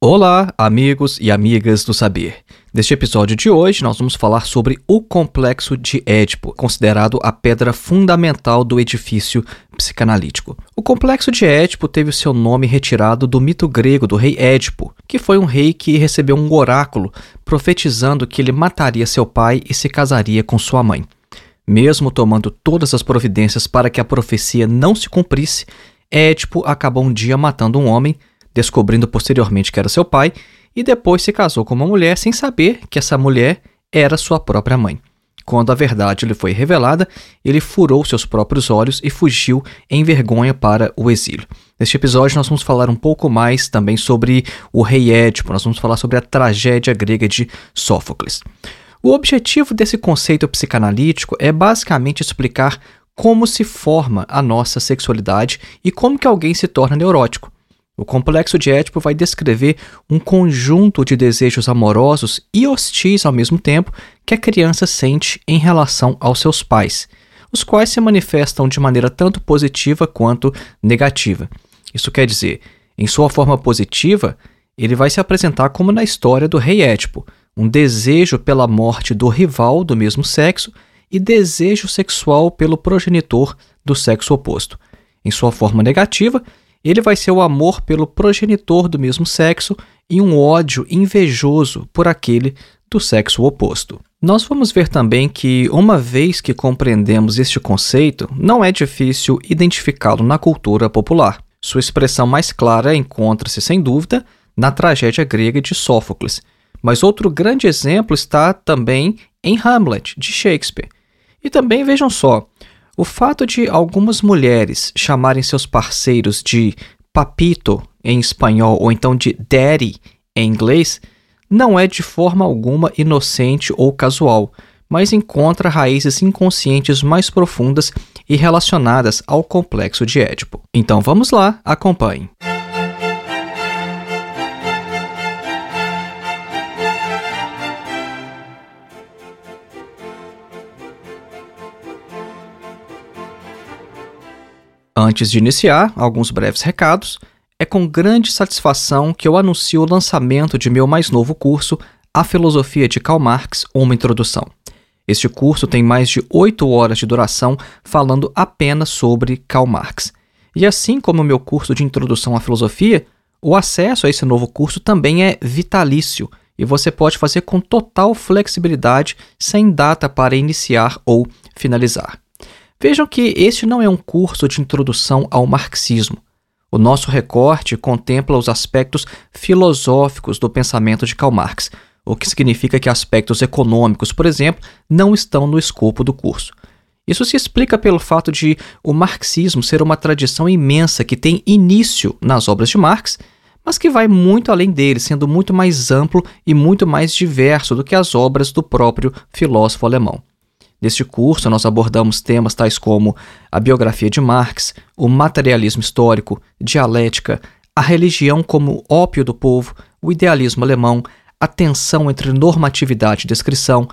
Olá, amigos e amigas do saber. Neste episódio de hoje, nós vamos falar sobre o complexo de Édipo, considerado a pedra fundamental do edifício psicanalítico. O complexo de Édipo teve o seu nome retirado do mito grego do rei Édipo, que foi um rei que recebeu um oráculo profetizando que ele mataria seu pai e se casaria com sua mãe. Mesmo tomando todas as providências para que a profecia não se cumprisse, Édipo acabou um dia matando um homem, descobrindo posteriormente que era seu pai, e depois se casou com uma mulher sem saber que essa mulher era sua própria mãe. Quando a verdade lhe foi revelada, ele furou seus próprios olhos e fugiu em vergonha para o exílio. Neste episódio, nós vamos falar um pouco mais também sobre o rei Édipo, nós vamos falar sobre a tragédia grega de Sófocles. O objetivo desse conceito psicanalítico é basicamente explicar como se forma a nossa sexualidade e como que alguém se torna neurótico. O complexo de Édipo vai descrever um conjunto de desejos amorosos e hostis ao mesmo tempo que a criança sente em relação aos seus pais, os quais se manifestam de maneira tanto positiva quanto negativa. Isso quer dizer, em sua forma positiva, ele vai se apresentar como na história do rei Édipo, um desejo pela morte do rival do mesmo sexo e desejo sexual pelo progenitor do sexo oposto. Em sua forma negativa, ele vai ser o amor pelo progenitor do mesmo sexo e um ódio invejoso por aquele do sexo oposto. Nós vamos ver também que, uma vez que compreendemos este conceito, não é difícil identificá-lo na cultura popular. Sua expressão mais clara encontra-se, sem dúvida, na tragédia grega de Sófocles, mas outro grande exemplo está também em Hamlet, de Shakespeare. E também vejam só, o fato de algumas mulheres chamarem seus parceiros de papito em espanhol ou então de daddy em inglês não é de forma alguma inocente ou casual, mas encontra raízes inconscientes mais profundas e relacionadas ao complexo de Édipo. Então vamos lá, acompanhe. Antes de iniciar, alguns breves recados. É com grande satisfação que eu anuncio o lançamento de meu mais novo curso, A Filosofia de Karl Marx, uma introdução. Este curso tem mais de oito horas de duração falando apenas sobre Karl Marx. E assim como o meu curso de introdução à filosofia, o acesso a esse novo curso também é vitalício e você pode fazer com total flexibilidade, sem data para iniciar ou finalizar. Vejam que este não é um curso de introdução ao marxismo. O nosso recorte contempla os aspectos filosóficos do pensamento de Karl Marx, o que significa que aspectos econômicos, por exemplo, não estão no escopo do curso. Isso se explica pelo fato de o marxismo ser uma tradição imensa que tem início nas obras de Marx, mas que vai muito além dele, sendo muito mais amplo e muito mais diverso do que as obras do próprio filósofo alemão. Neste curso, nós abordamos temas tais como a biografia de Marx, o materialismo histórico, dialética, a religião como ópio do povo, o idealismo alemão, a tensão entre normatividade e descrição,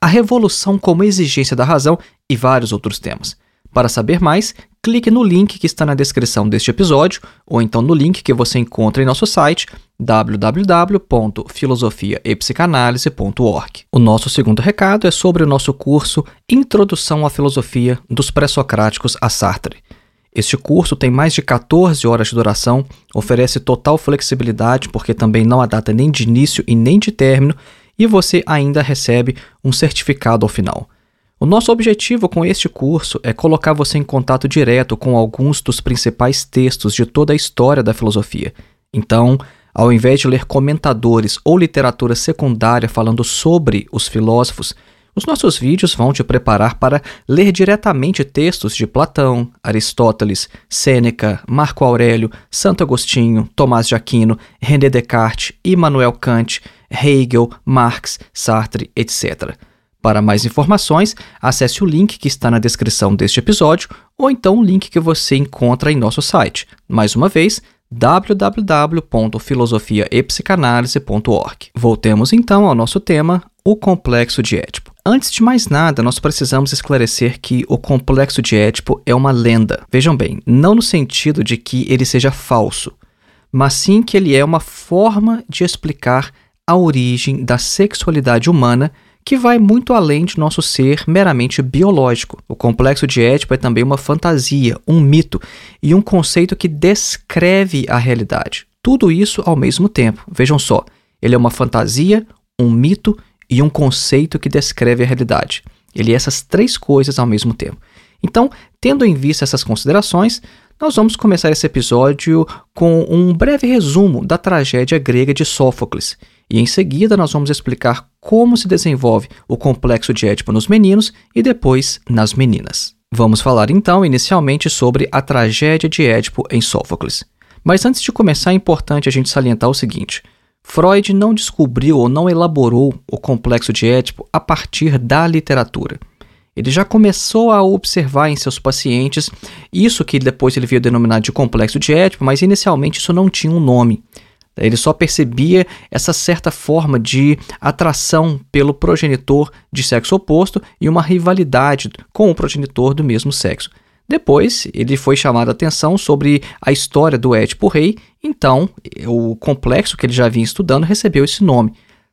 a revolução como exigência da razão e vários outros temas. Para saber mais, clique no link que está na descrição deste episódio ou então no link que você encontra em nosso site www.filosofiaepsicanalise.org. O nosso segundo recado é sobre o nosso curso Introdução à Filosofia dos Pré-Socráticos a Sartre. Este curso tem mais de 14 horas de duração, oferece total flexibilidade porque também não há data nem de início e nem de término, e você ainda recebe um certificado ao final. O nosso objetivo com este curso é colocar você em contato direto com alguns dos principais textos de toda a história da filosofia. Então, ao invés de ler comentadores ou literatura secundária falando sobre os filósofos, Os nossos vídeos vão te preparar para ler diretamente textos de Platão, Aristóteles, Sêneca, Marco Aurélio, Santo Agostinho, Tomás de Aquino, René Descartes, Immanuel Kant, Hegel, Marx, Sartre, etc. Para mais informações, acesse o link que está na descrição deste episódio ou então o link que você encontra em nosso site. Mais uma vez, www.filosofiaepsicanalise.org. Voltemos então ao nosso tema, o complexo de Édipo. Antes de mais nada, nós precisamos esclarecer que o complexo de Édipo é uma lenda. Vejam bem, não no sentido de que ele seja falso, mas sim que ele é uma forma de explicar a origem da sexualidade humana que vai muito além de nosso ser meramente biológico. O complexo de Édipo é também uma fantasia, um mito e um conceito que descreve a realidade. Tudo isso ao mesmo tempo. Vejam só, ele é uma fantasia, um mito e um conceito que descreve a realidade. Ele é essas três coisas ao mesmo tempo. Então, tendo em vista essas considerações, nós vamos começar esse episódio com um breve resumo da tragédia grega de Sófocles. E em seguida nós vamos explicar como se desenvolve o complexo de Édipo nos meninos e depois nas meninas. Vamos falar então inicialmente sobre a tragédia de Édipo em Sófocles. Mas antes de começar é importante a gente salientar o seguinte: Freud não descobriu ou não elaborou o complexo de Édipo a partir da literatura. Ele já começou a observar em seus pacientes isso que depois ele veio denominar de complexo de Édipo, mas inicialmente isso não tinha um nome. Ele só percebia essa certa forma de atração pelo progenitor de sexo oposto e uma rivalidade com o progenitor do mesmo sexo. Depois, ele foi chamado a atenção sobre a história do Édipo Rei, então o complexo que ele já vinha estudando recebeu esse nome.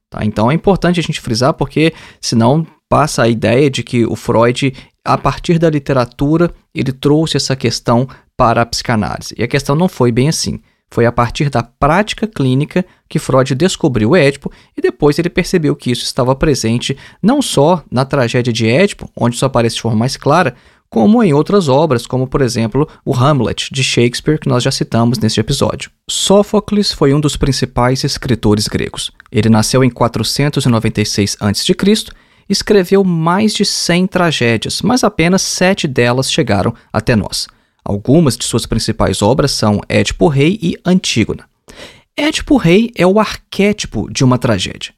Tá? Então é importante a gente frisar, porque senão passa a ideia de que o Freud, a partir da literatura, ele trouxe essa questão para a psicanálise. E a questão não foi bem assim. Foi a partir da prática clínica que Freud descobriu Édipo e depois ele percebeu que isso estava presente não só na tragédia de Édipo, onde isso aparece de forma mais clara, como em outras obras, como por exemplo o Hamlet de Shakespeare, que nós já citamos neste episódio. Sófocles foi um dos principais escritores gregos. Ele nasceu em 496 a.C. Escreveu mais de 100 tragédias, mas apenas sete delas chegaram até nós. Algumas de suas principais obras são Édipo Rei e Antígona. Édipo Rei é o arquétipo de uma tragédia.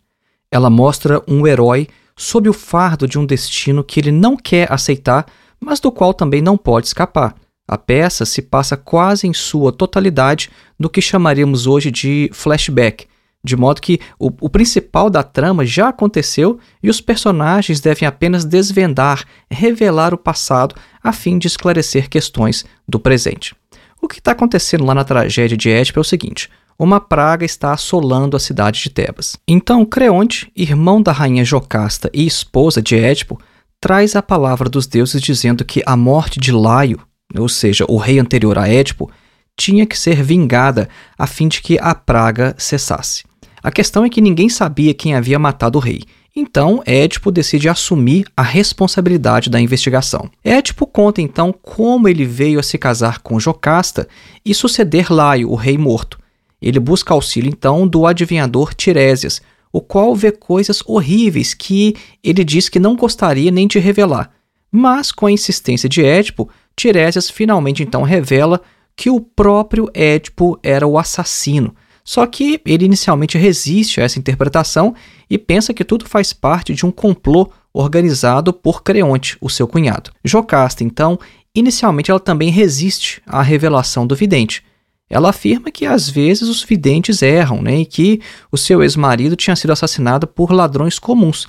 Ela mostra um herói sob o fardo de um destino que ele não quer aceitar mas do qual também não pode escapar. A peça se passa quase em sua totalidade no que chamaríamos hoje de flashback, de modo que o, o, principal da trama já aconteceu e os personagens devem apenas desvendar, revelar o passado a fim de esclarecer questões do presente. O que está acontecendo lá na tragédia de Édipo é o seguinte: uma praga está assolando a cidade de Tebas. Então, Creonte, irmão da rainha Jocasta e esposa de Édipo, traz a palavra dos deuses dizendo que a morte de Laio, ou seja, o rei anterior a Édipo, tinha que ser vingada a fim de que a praga cessasse. A questão é que ninguém sabia quem havia matado o rei. Então, Édipo decide assumir a responsabilidade da investigação. Édipo conta então como ele veio a se casar com Jocasta e suceder Laio, o rei morto. Ele busca auxílio então do adivinhador Tiresias, o qual vê coisas horríveis que ele diz que não gostaria nem de revelar. Mas, com a insistência de Édipo, Tiresias finalmente então revela que o próprio Édipo era o assassino. Só que ele inicialmente resiste a essa interpretação e pensa que tudo faz parte de um complô organizado por Creonte, o seu cunhado. Jocasta, então, inicialmente ela também resiste à revelação do vidente, ela afirma que às vezes os videntes erram né, e que o seu ex-marido tinha sido assassinado por ladrões comuns.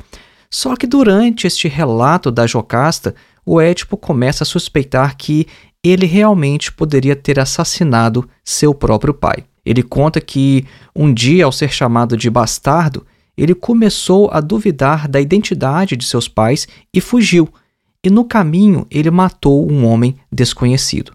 Só que durante este relato da Jocasta, o Édipo começa a suspeitar que ele realmente poderia ter assassinado seu próprio pai. Ele conta que um dia, ao ser chamado de bastardo, ele começou a duvidar da identidade de seus pais e fugiu, e no caminho ele matou um homem desconhecido.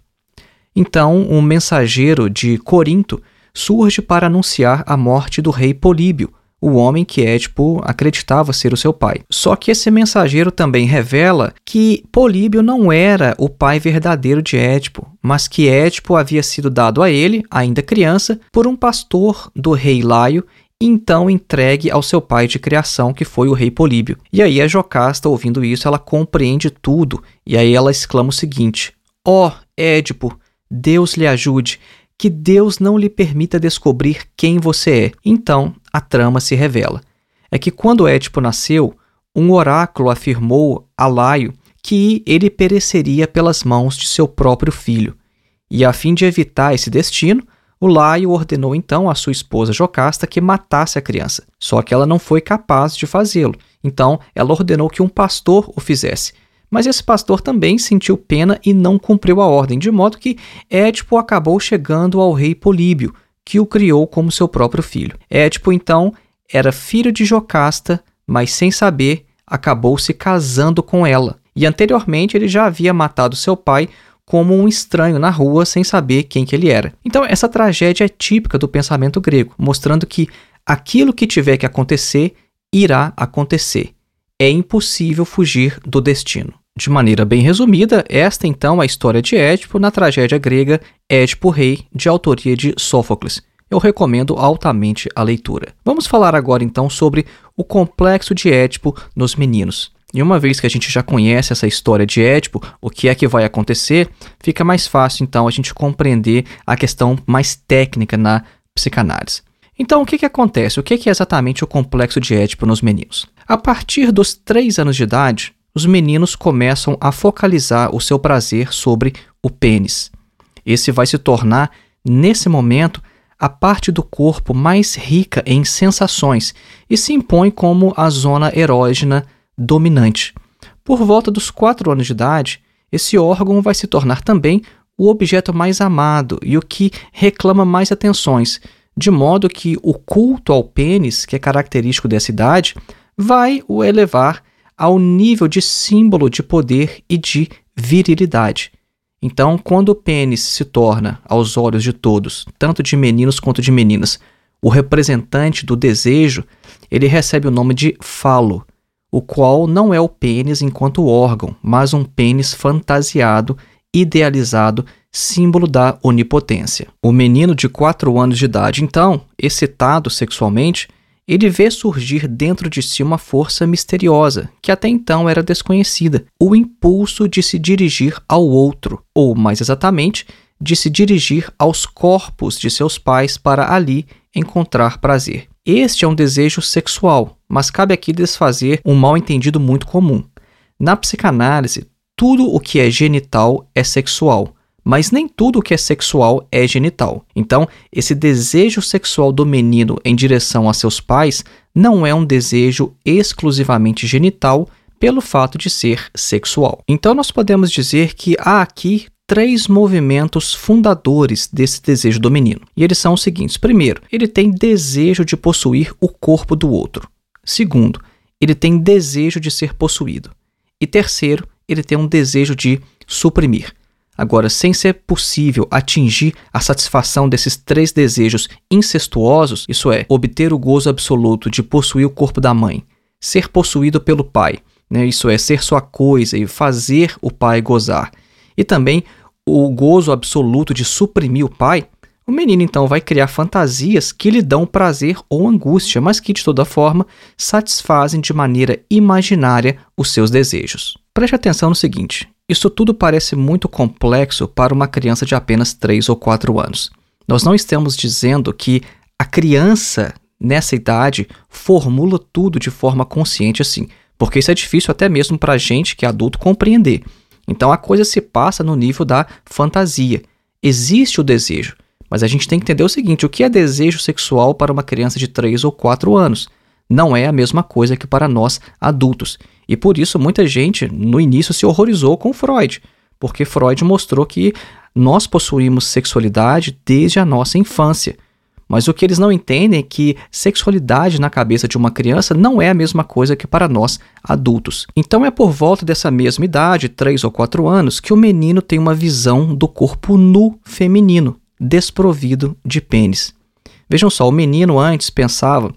Então, um mensageiro de Corinto surge para anunciar a morte do rei Políbio, o homem que Édipo acreditava ser o seu pai. Só que esse mensageiro também revela que Políbio não era o pai verdadeiro de Édipo, mas que Édipo havia sido dado a ele, ainda criança, por um pastor do rei Laio então entregue ao seu pai de criação, que foi o rei Políbio. E aí a Jocasta, ouvindo isso, ela compreende tudo, e aí ela exclama o seguinte: Ó oh, Édipo, Deus lhe ajude, que Deus não lhe permita descobrir quem você é. Então a trama se revela. É que quando Édipo nasceu, um oráculo afirmou a Laio que ele pereceria pelas mãos de seu próprio filho. E a fim de evitar esse destino, o Laio ordenou então à sua esposa Jocasta que matasse a criança, só que ela não foi capaz de fazê-lo. Então, ela ordenou que um pastor o fizesse. Mas esse pastor também sentiu pena e não cumpriu a ordem, de modo que Édipo acabou chegando ao rei Políbio, que o criou como seu próprio filho. Édipo, então, era filho de Jocasta, mas sem saber, acabou se casando com ela. E anteriormente ele já havia matado seu pai como um estranho na rua sem saber quem que ele era. Então essa tragédia é típica do pensamento grego, mostrando que aquilo que tiver que acontecer irá acontecer. É impossível fugir do destino. De maneira bem resumida, esta então é a história de Édipo na tragédia grega Édipo Rei, de autoria de Sófocles. Eu recomendo altamente a leitura. Vamos falar agora então sobre o complexo de Édipo nos meninos. E uma vez que a gente já conhece essa história de Édipo, o que é que vai acontecer, fica mais fácil então a gente compreender a questão mais técnica na psicanálise. Então, o que, que acontece? O que, que é exatamente o complexo de Édipo nos meninos? A partir dos 3 anos de idade, os meninos começam a focalizar o seu prazer sobre o pênis. Esse vai se tornar, nesse momento, a parte do corpo mais rica em sensações e se impõe como a zona erógena dominante. Por volta dos 4 anos de idade, esse órgão vai se tornar também o objeto mais amado e o que reclama mais atenções, de modo que o culto ao pênis, que é característico dessa idade, vai o elevar ao nível de símbolo de poder e de virilidade. Então, quando o pênis se torna, aos olhos de todos, tanto de meninos quanto de meninas, o representante do desejo, ele recebe o nome de falo, o qual não é o pênis enquanto órgão, mas um pênis fantasiado, idealizado, símbolo da onipotência. O menino de 4 anos de idade, então, excitado sexualmente, ele vê surgir dentro de si uma força misteriosa, que até então era desconhecida, o impulso de se dirigir ao outro, ou mais exatamente, de se dirigir aos corpos de seus pais para ali encontrar prazer. Este é um desejo sexual, mas cabe aqui desfazer um mal entendido muito comum. Na psicanálise, tudo o que é genital é sexual, mas nem tudo que é sexual é genital. Então, esse desejo sexual do menino em direção a seus pais não é um desejo exclusivamente genital pelo fato de ser sexual. Então, nós podemos dizer que há aqui três movimentos fundadores desse desejo do menino. E eles são os seguintes: primeiro, ele tem desejo de possuir o corpo do outro. Segundo, ele tem desejo de ser possuído. E terceiro, ele tem um desejo de suprimir. Agora, sem ser possível atingir a satisfação desses três desejos incestuosos, isso é, obter o gozo absoluto de possuir o corpo da mãe, ser possuído pelo pai, né, isso é, ser sua coisa e fazer o pai gozar, e também o gozo absoluto de suprimir o pai, o menino então vai criar fantasias que lhe dão prazer ou angústia, mas que de toda forma satisfazem de maneira imaginária os seus desejos. Preste atenção no seguinte: isso tudo parece muito complexo para uma criança de apenas 3 ou 4 anos. Nós não estamos dizendo que a criança nessa idade formula tudo de forma consciente assim, porque isso é difícil até mesmo para a gente que é adulto compreender. Então a coisa se passa no nível da fantasia. Existe o desejo, mas a gente tem que entender o seguinte: o que é desejo sexual para uma criança de 3 ou 4 anos? Não é a mesma coisa que para nós adultos. E por isso muita gente no início se horrorizou com Freud, porque Freud mostrou que nós possuímos sexualidade desde a nossa infância. Mas o que eles não entendem é que sexualidade na cabeça de uma criança não é a mesma coisa que para nós adultos. Então é por volta dessa mesma idade, 3 ou 4 anos, que o menino tem uma visão do corpo nu feminino desprovido de pênis. Vejam só, o menino antes pensava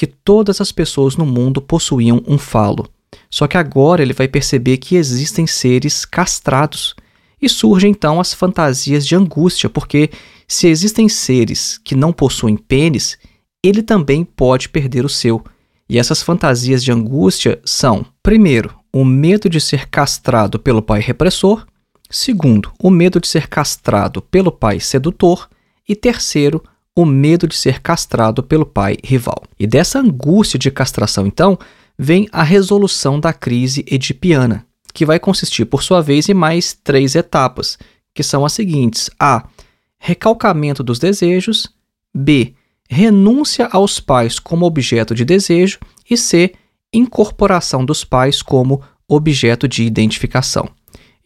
que todas as pessoas no mundo possuíam um falo. Só que agora ele vai perceber que existem seres castrados. E surgem então as fantasias de angústia, porque se existem seres que não possuem pênis, ele também pode perder o seu. E essas fantasias de angústia são, primeiro, o medo de ser castrado pelo pai repressor, segundo, o medo de ser castrado pelo pai sedutor, e terceiro, o medo de ser castrado pelo pai rival. E dessa angústia de castração, então, vem a resolução da crise edipiana, que vai consistir, por sua vez, em mais três etapas, que são as seguintes: A. Recalcamento dos desejos, B. Renúncia aos pais como objeto de desejo, e C. Incorporação dos pais como objeto de identificação.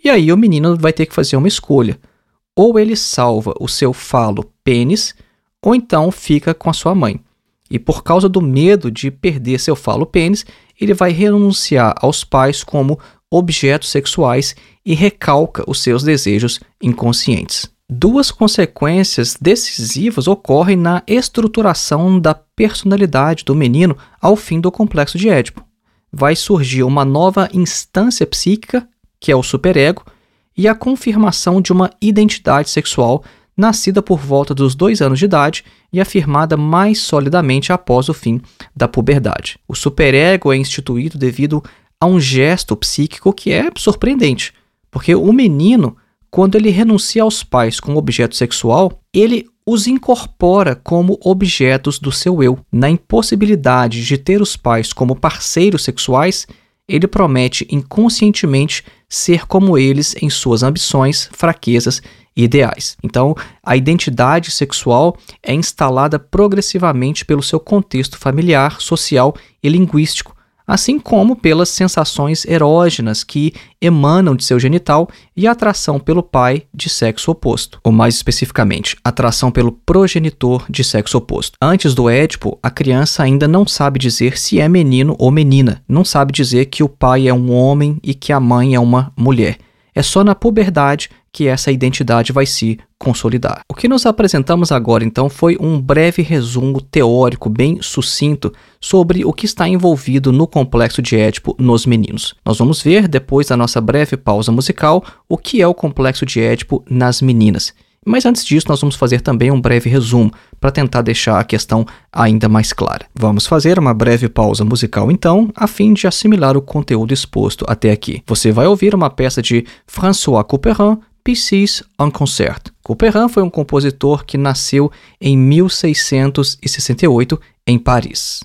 E aí o menino vai ter que fazer uma escolha. Ou ele salva o seu falo pênis, ou então fica com a sua mãe. E por causa do medo de perder seu falo pênis, ele vai renunciar aos pais como objetos sexuais e recalca os seus desejos inconscientes. Duas consequências decisivas ocorrem na estruturação da personalidade do menino ao fim do complexo de Édipo. Vai surgir uma nova instância psíquica, que é o superego, e a confirmação de uma identidade sexual nascida por volta dos dois anos de idade e afirmada mais solidamente após o fim da puberdade. O superego é instituído devido a um gesto psíquico que é surpreendente, porque o menino, quando ele renuncia aos pais como objeto sexual, ele os incorpora como objetos do seu eu. Na impossibilidade de ter os pais como parceiros sexuais, ele promete inconscientemente ser como eles em suas ambições, fraquezas e ideais. Então, a identidade sexual é instalada progressivamente pelo seu contexto familiar, social e linguístico, assim como pelas sensações erógenas que emanam de seu genital e atração pelo pai de sexo oposto, ou mais especificamente, atração pelo progenitor de sexo oposto. Antes do Édipo, a criança ainda não sabe dizer se é menino ou menina, não sabe dizer que o pai é um homem e que a mãe é uma mulher. É só na puberdade que essa identidade vai se consolidar. O que nos apresentamos agora, então, foi um breve resumo teórico bem sucinto sobre o que está envolvido no complexo de Édipo nos meninos. Nós vamos ver, depois da nossa breve pausa musical, o que é o complexo de Édipo nas meninas. Mas antes disso, nós vamos fazer também um breve resumo para tentar deixar a questão ainda mais clara. Vamos fazer uma breve pausa musical então, a fim de assimilar o conteúdo exposto até aqui. Você vai ouvir uma peça de François Couperin, Piscis en Concert. Couperin foi um compositor que nasceu em 1668 em Paris.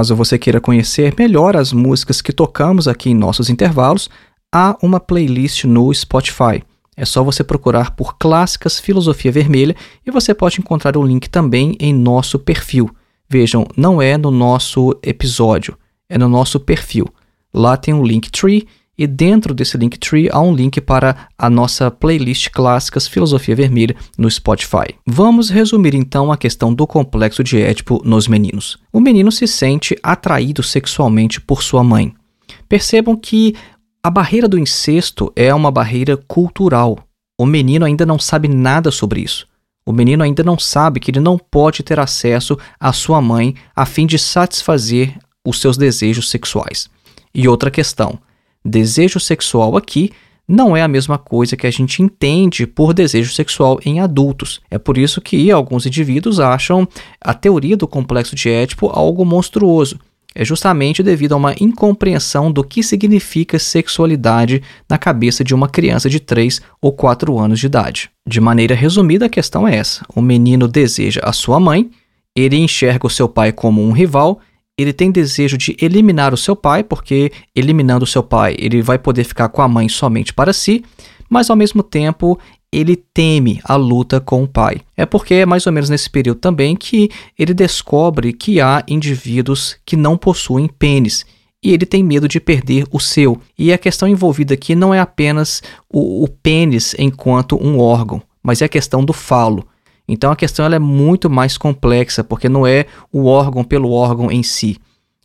Caso você queira conhecer melhor as músicas que tocamos aqui em nossos intervalos, há uma playlist no Spotify. É só você procurar por Clássicas Filosofia Vermelha e você pode encontrar o link também em nosso perfil. Vejam, não é no nosso episódio, é no nosso perfil. Lá tem um Linktree e dentro desse Linktree há um link para a nossa playlist Clássicas Filosofia Vermelha no Spotify. Vamos resumir então a questão do complexo de Édipo nos meninos. O menino se sente atraído sexualmente por sua mãe. Percebam que a barreira do incesto é uma barreira cultural. O menino ainda não sabe nada sobre isso. O menino ainda não sabe que ele não pode ter acesso à sua mãe a fim de satisfazer os seus desejos sexuais. E outra questão: desejo sexual aqui não é a mesma coisa que a gente entende por desejo sexual em adultos. É por isso que alguns indivíduos acham a teoria do complexo de Édipo algo monstruoso é justamente devido a uma incompreensão do que significa sexualidade na cabeça de uma criança de 3 ou 4 anos de idade. De maneira resumida, a questão é essa: o menino deseja a sua mãe, ele enxerga o seu pai como um rival, ele tem desejo de eliminar o seu pai, porque eliminando o seu pai, ele vai poder ficar com a mãe somente para si, mas ao mesmo tempo ele teme a luta com o pai. É porque é mais ou menos nesse período também que ele descobre que há indivíduos que não possuem pênis e ele tem medo de perder o seu. E a questão envolvida aqui não é apenas o, o pênis enquanto um órgão, mas é a questão do falo. Então a questão ela é muito mais complexa, porque não é o órgão pelo órgão em si.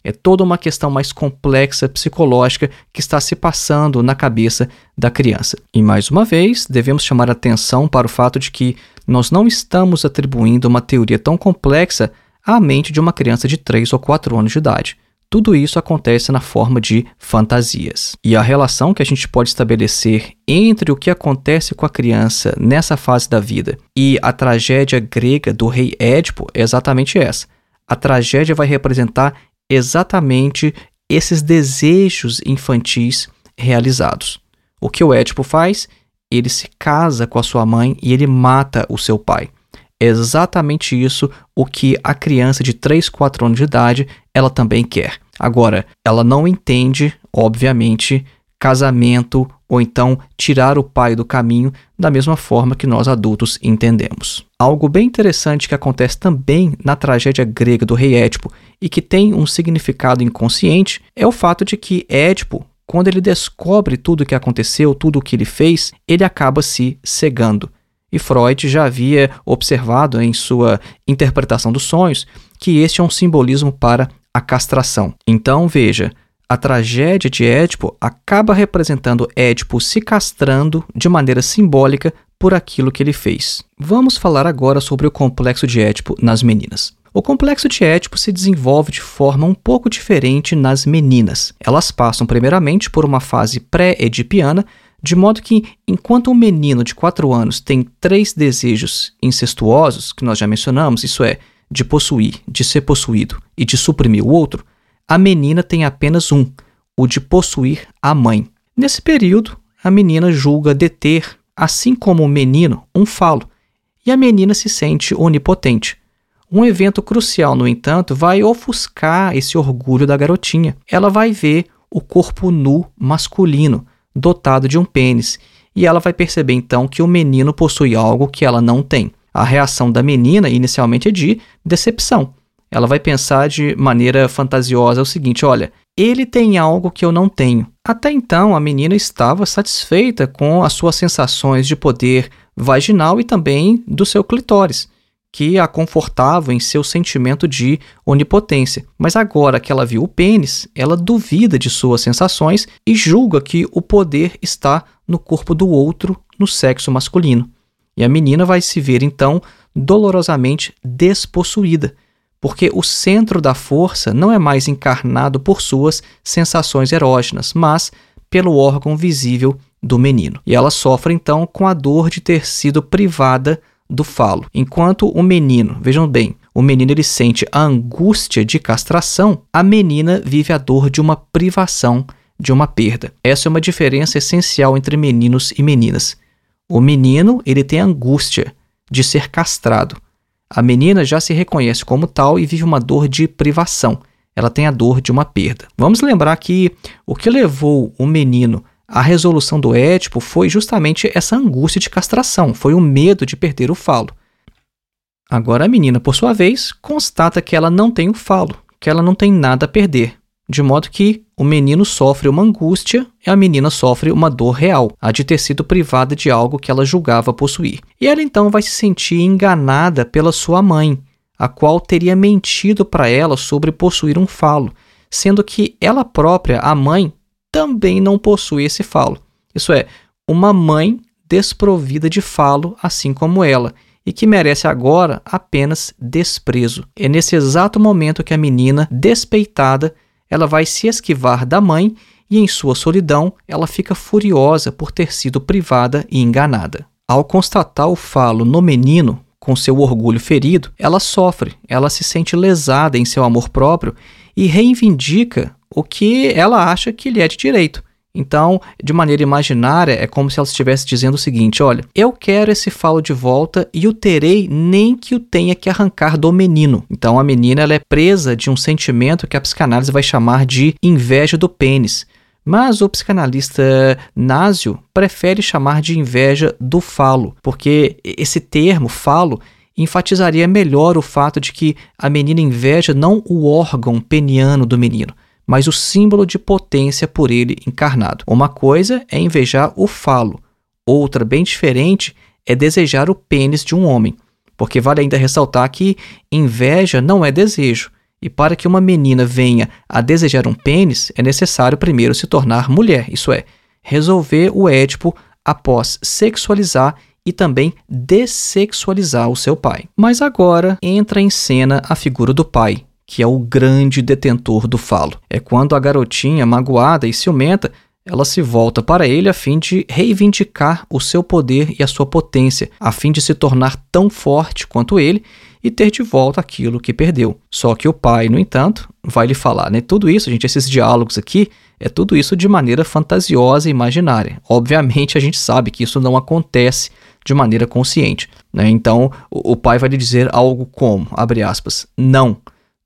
É toda uma questão mais complexa psicológica que está se passando na cabeça da criança. E mais uma vez, devemos chamar atenção para o fato de que nós não estamos atribuindo uma teoria tão complexa à mente de uma criança de 3 ou 4 anos de idade. Tudo isso acontece na forma de fantasias. E a relação que a gente pode estabelecer entre o que acontece com a criança nessa fase da vida e a tragédia grega do rei Édipo é exatamente essa. A tragédia vai representar exatamente esses desejos infantis realizados. O que o Édipo faz? Ele se casa com a sua mãe e ele mata o seu pai. É exatamente isso o que a criança de 3, 4 anos de idade ela também quer. Agora, ela não entende, obviamente, casamento ou então tirar o pai do caminho da mesma forma que nós adultos entendemos. Algo bem interessante que acontece também na tragédia grega do rei Édipo e que tem um significado inconsciente é o fato de que Édipo, quando ele descobre tudo o que aconteceu, tudo o que ele fez, ele acaba se cegando. E Freud já havia observado em sua interpretação dos sonhos que este é um simbolismo para a castração. Então, veja, a tragédia de Édipo acaba representando Édipo se castrando de maneira simbólica por aquilo que ele fez. Vamos falar agora sobre o complexo de Édipo nas meninas. O complexo de Édipo se desenvolve de forma um pouco diferente nas meninas. Elas passam primeiramente por uma fase pré-edipiana, de modo que, enquanto um menino de 4 anos tem três desejos incestuosos, que nós já mencionamos, isso é, de possuir, de ser possuído e de suprimir o outro, a menina tem apenas um, o de possuir a mãe. Nesse período, a menina julga deter, assim como o menino, um falo, e a menina se sente onipotente. Um evento crucial, no entanto, vai ofuscar esse orgulho da garotinha. Ela vai ver o corpo nu masculino, dotado de um pênis, e ela vai perceber então que o menino possui algo que ela não tem. A reação da menina inicialmente é de decepção ela vai pensar de maneira fantasiosa o seguinte: olha, ele tem algo que eu não tenho. Até então, a menina estava satisfeita com as suas sensações de poder vaginal e também do seu clitóris, que a confortavam em seu sentimento de onipotência. Mas agora que ela viu o pênis, ela duvida de suas sensações e julga que o poder está no corpo do outro, no sexo masculino. E a menina vai se ver então dolorosamente despossuída porque o centro da força não é mais encarnado por suas sensações erógenas, mas pelo órgão visível do menino. E ela sofre então com a dor de ter sido privada do falo. Enquanto o menino, vejam bem, o menino ele sente a angústia de castração, a menina vive a dor de uma privação, de uma perda. Essa é uma diferença essencial entre meninos e meninas. O menino, ele tem angústia de ser castrado, a menina já se reconhece como tal e vive uma dor de privação. ela tem a dor de uma perda. Vamos lembrar que o que levou o menino à resolução do Édipo foi justamente essa angústia de castração, foi o medo de perder o falo. Agora a menina, por sua vez, constata que ela não tem o falo, que ela não tem nada a perder, de modo que o menino sofre uma angústia e a menina sofre uma dor real, a de ter sido privada de algo que ela julgava possuir. E ela então vai se sentir enganada pela sua mãe, a qual teria mentido para ela sobre possuir um falo, sendo que ela própria, a mãe, também não possui esse falo. Isso é, uma mãe desprovida de falo, assim como ela, e que merece agora apenas desprezo. É nesse exato momento que a menina, despeitada, ela vai se esquivar da mãe e, em sua solidão, ela fica furiosa por ter sido privada e enganada. Ao constatar o falo no menino, com seu orgulho ferido, ela sofre, ela se sente lesada em seu amor próprio e reivindica o que ela acha que lhe é de direito. Então, de maneira imaginária, é como se ela estivesse dizendo o seguinte: olha, eu quero esse falo de volta e o terei nem que o tenha que arrancar do menino. Então, a menina ela é presa de um sentimento que a psicanálise vai chamar de inveja do pênis. Mas o psicanalista Násio prefere chamar de inveja do falo, porque esse termo, falo, enfatizaria melhor o fato de que a menina inveja não o órgão peniano do menino, mas o símbolo de potência por ele encarnado. Uma coisa é invejar o falo, outra, bem diferente, é desejar o pênis de um homem. Porque vale ainda ressaltar que inveja não é desejo, e para que uma menina venha a desejar um pênis, é necessário primeiro se tornar mulher, isso é, resolver o Édipo após sexualizar e também dessexualizar o seu pai. Mas agora entra em cena a figura do pai, que é o grande detentor do falo. É quando a garotinha, magoada e ciumenta, ela se volta para ele a fim de reivindicar o seu poder e a sua potência, a fim de se tornar tão forte quanto ele e ter de volta aquilo que perdeu. Só que o pai, no entanto, vai lhe falar, né? Tudo isso, gente, esses diálogos aqui, é tudo isso de maneira fantasiosa e imaginária. Obviamente, a gente sabe que isso não acontece de maneira consciente, né? Então, o, pai vai lhe dizer algo como, abre aspas, não,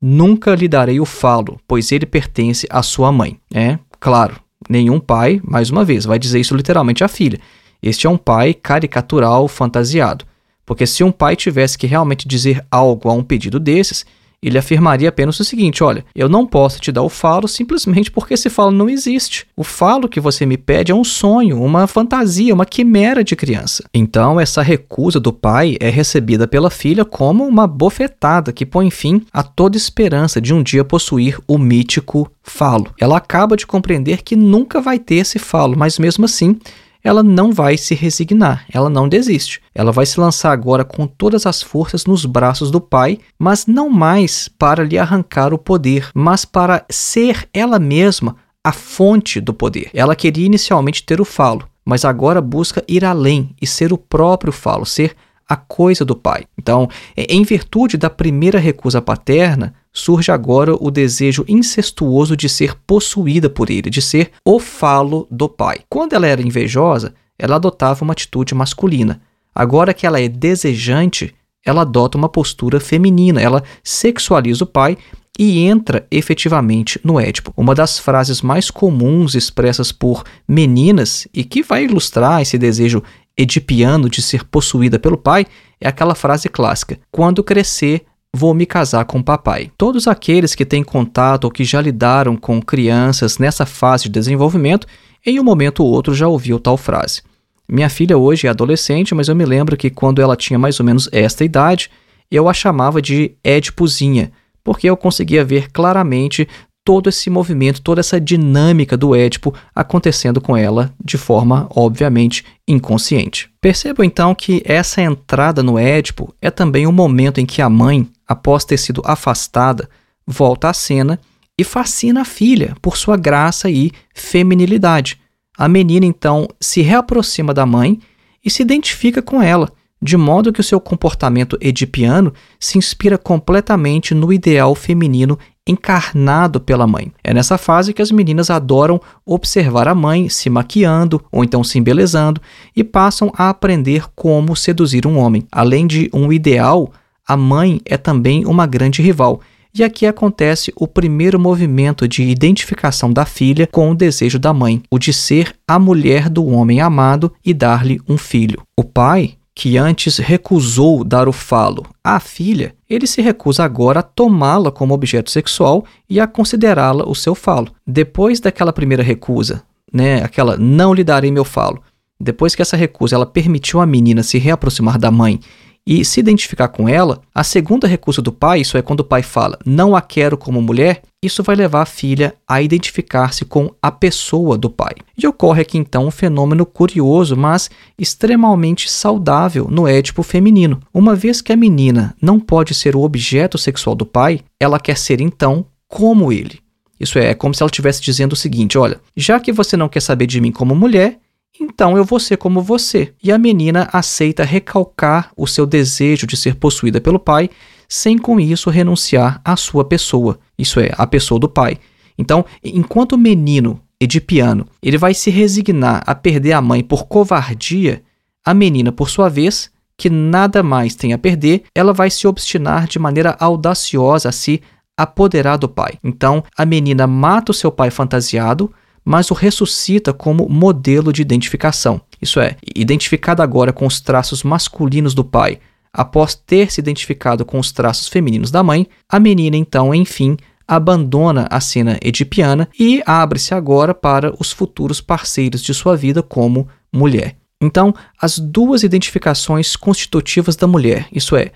Nunca lhe darei o falo, pois ele pertence à sua mãe. É, claro, nenhum pai, mais uma vez, vai dizer isso literalmente à filha. Este é um pai caricatural, fantasiado. Porque se um pai tivesse que realmente dizer algo a um pedido desses, ele afirmaria apenas o seguinte: olha, eu não posso te dar o falo simplesmente porque esse falo não existe. O falo que você me pede é um sonho, uma fantasia, uma quimera de criança. Então, essa recusa do pai é recebida pela filha como uma bofetada que põe fim a toda esperança de um dia possuir o mítico falo. Ela acaba de compreender que nunca vai ter esse falo, mas mesmo assim ela não vai se resignar, ela não desiste. Ela vai se lançar agora com todas as forças nos braços do pai, mas não mais para lhe arrancar o poder, mas para ser ela mesma a fonte do poder. Ela queria inicialmente ter o falo, mas agora busca ir além e ser o próprio falo, ser a coisa do pai. Então, em virtude da primeira recusa paterna, surge agora o desejo incestuoso de ser possuída por ele, de ser o falo do pai. Quando ela era invejosa, ela adotava uma atitude masculina. Agora que ela é desejante, ela adota uma postura feminina, ela sexualiza o pai e entra efetivamente no Édipo. Uma das frases mais comuns expressas por meninas e que vai ilustrar esse desejo edipiano de ser possuída pelo pai é aquela frase clássica: Quando crescer, vou me casar com papai. Todos aqueles que têm contato ou que já lidaram com crianças nessa fase de desenvolvimento, em um momento ou outro já ouviu tal frase. Minha filha hoje é adolescente, mas eu me lembro que quando ela tinha mais ou menos esta idade, eu a chamava de Edipuzinha, porque eu conseguia ver claramente todo esse movimento, toda essa dinâmica do Édipo acontecendo com ela de forma, obviamente, inconsciente. Percebo então que essa entrada no Édipo é também o momento em que a mãe, após ter sido afastada, volta à cena e fascina a filha por sua graça e feminilidade. A menina então se reaproxima da mãe e se identifica com ela, de modo que o seu comportamento edipiano se inspira completamente no ideal feminino encarnado pela mãe. É nessa fase que as meninas adoram observar a mãe se maquiando ou então se embelezando e passam a aprender como seduzir um homem. Além de um ideal, a mãe é também uma grande rival. e aqui acontece o primeiro movimento de identificação da filha com o desejo da mãe, o de ser a mulher do homem amado e dar-lhe um filho. O pai, que antes recusou dar o falo à filha, ele se recusa agora a tomá-la como objeto sexual e a considerá-la o seu falo. Depois daquela primeira recusa, né, aquela não lhe darei meu falo, depois que essa recusa ela permitiu à menina se reaproximar da mãe e se identificar com ela, a segunda recusa do pai, isso é quando o pai fala não a quero como mulher, isso vai levar a filha a identificar-se com a pessoa do pai. E ocorre aqui então um fenômeno curioso, mas extremamente saudável no édipo feminino. Uma vez que a menina não pode ser o objeto sexual do pai, ela quer ser então como ele. Isso é, é como se ela estivesse dizendo o seguinte: olha, já que você não quer saber de mim como mulher, então eu vou ser como você. E a menina aceita recalcar o seu desejo de ser possuída pelo pai, sem com isso renunciar à sua pessoa, isso é, a pessoa do pai. Então, enquanto o menino edipiano ele vai se resignar a perder a mãe por covardia, a menina, por sua vez, que nada mais tem a perder, ela vai se obstinar de maneira audaciosa a se apoderar do pai. Então, a menina mata o seu pai fantasiado, mas o ressuscita como modelo de identificação. Isso é, identificada agora com os traços masculinos do pai, após ter se identificado com os traços femininos da mãe, a menina então, enfim, abandona a cena edipiana e abre-se agora para os futuros parceiros de sua vida como mulher. Então, as duas identificações constitutivas da mulher, isso é,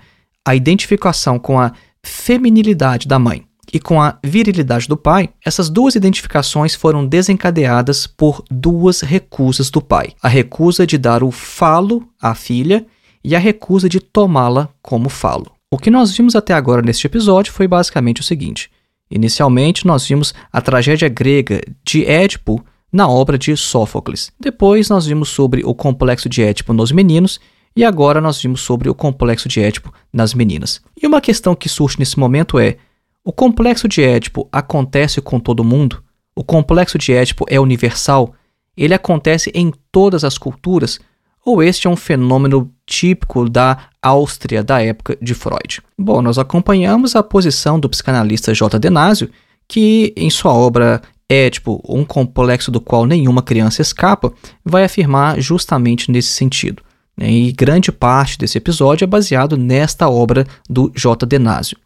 a identificação com a feminilidade da mãe e com a virilidade do pai, essas duas identificações foram desencadeadas por duas recusas do pai: a recusa de dar o falo à filha e a recusa de tomá-la como falo. O que nós vimos até agora neste episódio foi basicamente o seguinte: inicialmente nós vimos a tragédia grega de Édipo na obra de Sófocles. Depois nós vimos sobre o complexo de Édipo nos meninos e agora nós vimos sobre o complexo de Édipo nas meninas. E uma questão que surge nesse momento é: o complexo de Édipo acontece com todo mundo? O complexo de Édipo é universal? Ele acontece em todas as culturas? Ou este é um fenômeno típico da Áustria da época de Freud? Bom, nós acompanhamos a posição do psicanalista J. Denásio, que em sua obra Édipo, um complexo do qual nenhuma criança escapa, vai afirmar justamente nesse sentido. E grande parte desse episódio é baseado nesta obra do J. Denásio.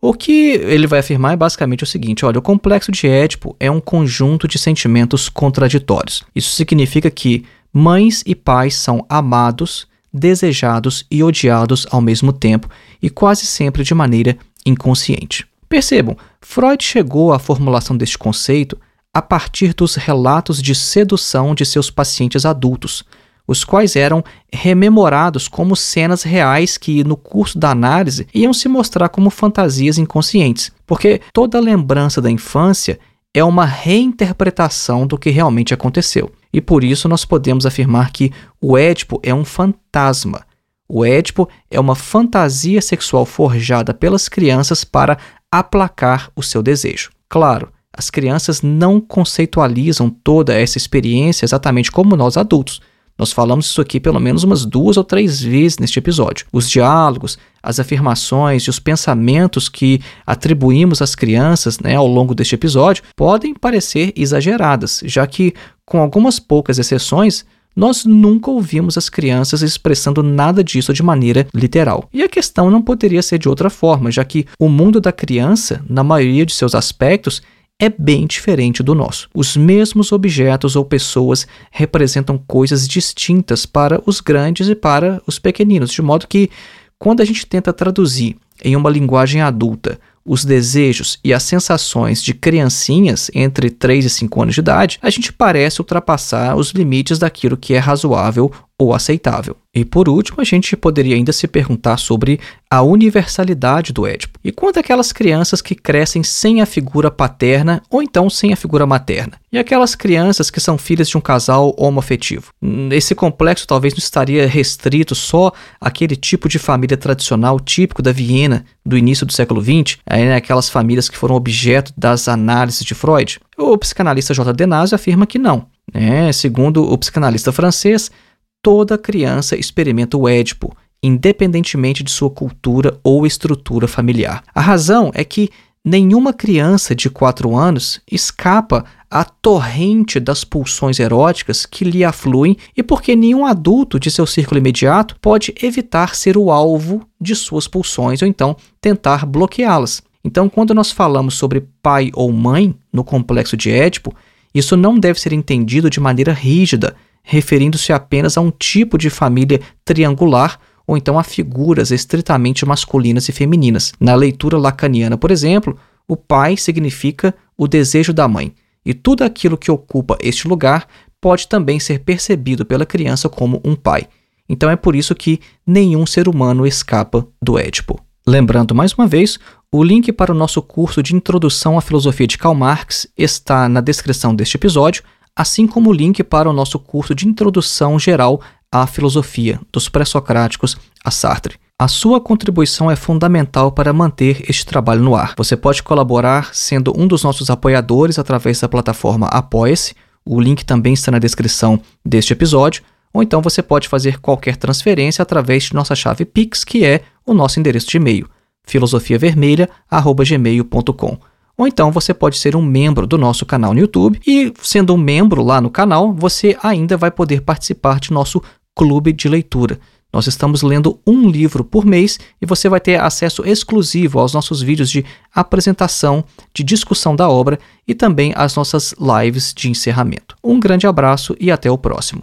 O que ele vai afirmar é basicamente o seguinte: olha, o complexo de Édipo é um conjunto de sentimentos contraditórios. Isso significa que mães e pais são amados, desejados e odiados ao mesmo tempo e quase sempre de maneira inconsciente. Percebam, Freud chegou à formulação deste conceito a partir dos relatos de sedução de seus pacientes adultos, os quais eram rememorados como cenas reais que, no curso da análise, iam se mostrar como fantasias inconscientes, porque toda lembrança da infância é uma reinterpretação do que realmente aconteceu. E por isso nós podemos afirmar que o Édipo é um fantasma. O Édipo é uma fantasia sexual forjada pelas crianças para aplacar o seu desejo. Claro, as crianças não conceitualizam toda essa experiência exatamente como nós adultos. Nós falamos isso aqui pelo menos umas duas ou três vezes neste episódio. Os diálogos, as afirmações e os pensamentos que atribuímos às crianças né, ao longo deste episódio podem parecer exageradas, já que, com algumas poucas exceções, nós nunca ouvimos as crianças expressando nada disso de maneira literal. E a questão não poderia ser de outra forma, já que o mundo da criança, na maioria de seus aspectos, é bem diferente do nosso. Os mesmos objetos ou pessoas representam coisas distintas para os grandes e para os pequeninos, de modo que, quando a gente tenta traduzir em uma linguagem adulta os desejos e as sensações de criancinhas entre 3 e 5 anos de idade, a gente parece ultrapassar os limites daquilo que é razoável ou aceitável. E por último, a gente poderia ainda se perguntar sobre a universalidade do Édipo. E quanto aquelas crianças que crescem sem a figura paterna ou então sem a figura materna? E aquelas crianças que são filhas de um casal homoafetivo? Esse complexo talvez não estaria restrito só àquele tipo de família tradicional típico da Viena do início do século XX, aí, né, aquelas famílias que foram objeto das análises de Freud? O psicanalista J. Denazio afirma que não. É, segundo o psicanalista francês, toda criança experimenta o Édipo independentemente de sua cultura ou estrutura familiar. A razão é que nenhuma criança de 4 anos escapa à torrente das pulsões eróticas que lhe afluem e porque nenhum adulto de seu círculo imediato pode evitar ser o alvo de suas pulsões ou então tentar bloqueá-las. Então, quando nós falamos sobre pai ou mãe no complexo de Édipo, isso não deve ser entendido de maneira rígida, referindo-se apenas a um tipo de família triangular ou então a figuras estritamente masculinas e femininas. Na leitura lacaniana, por exemplo, o pai significa o desejo da mãe, e tudo aquilo que ocupa este lugar pode também ser percebido pela criança como um pai. Então é por isso que nenhum ser humano escapa do Édipo. Lembrando mais uma vez, o link para o nosso curso de Introdução à Filosofia de Karl Marx está na descrição deste episódio, assim como o link para o nosso curso de Introdução Geral à filosofia, dos pré-socráticos a Sartre. A sua contribuição é fundamental para manter este trabalho no ar. Você pode colaborar sendo um dos nossos apoiadores através da plataforma Apoia-se. O link também está na descrição deste episódio. Ou então você pode fazer qualquer transferência através de nossa chave Pix, que é o nosso endereço de e-mail, filosofiavermelha.gmail.com. Ou então você pode ser um membro do nosso canal no YouTube e, sendo um membro lá no canal, você ainda vai poder participar de nosso clube de leitura. Nós estamos lendo um livro por mês e você vai ter acesso exclusivo aos nossos vídeos de apresentação, de discussão da obra e também às nossas lives de encerramento. Um grande abraço e até o próximo.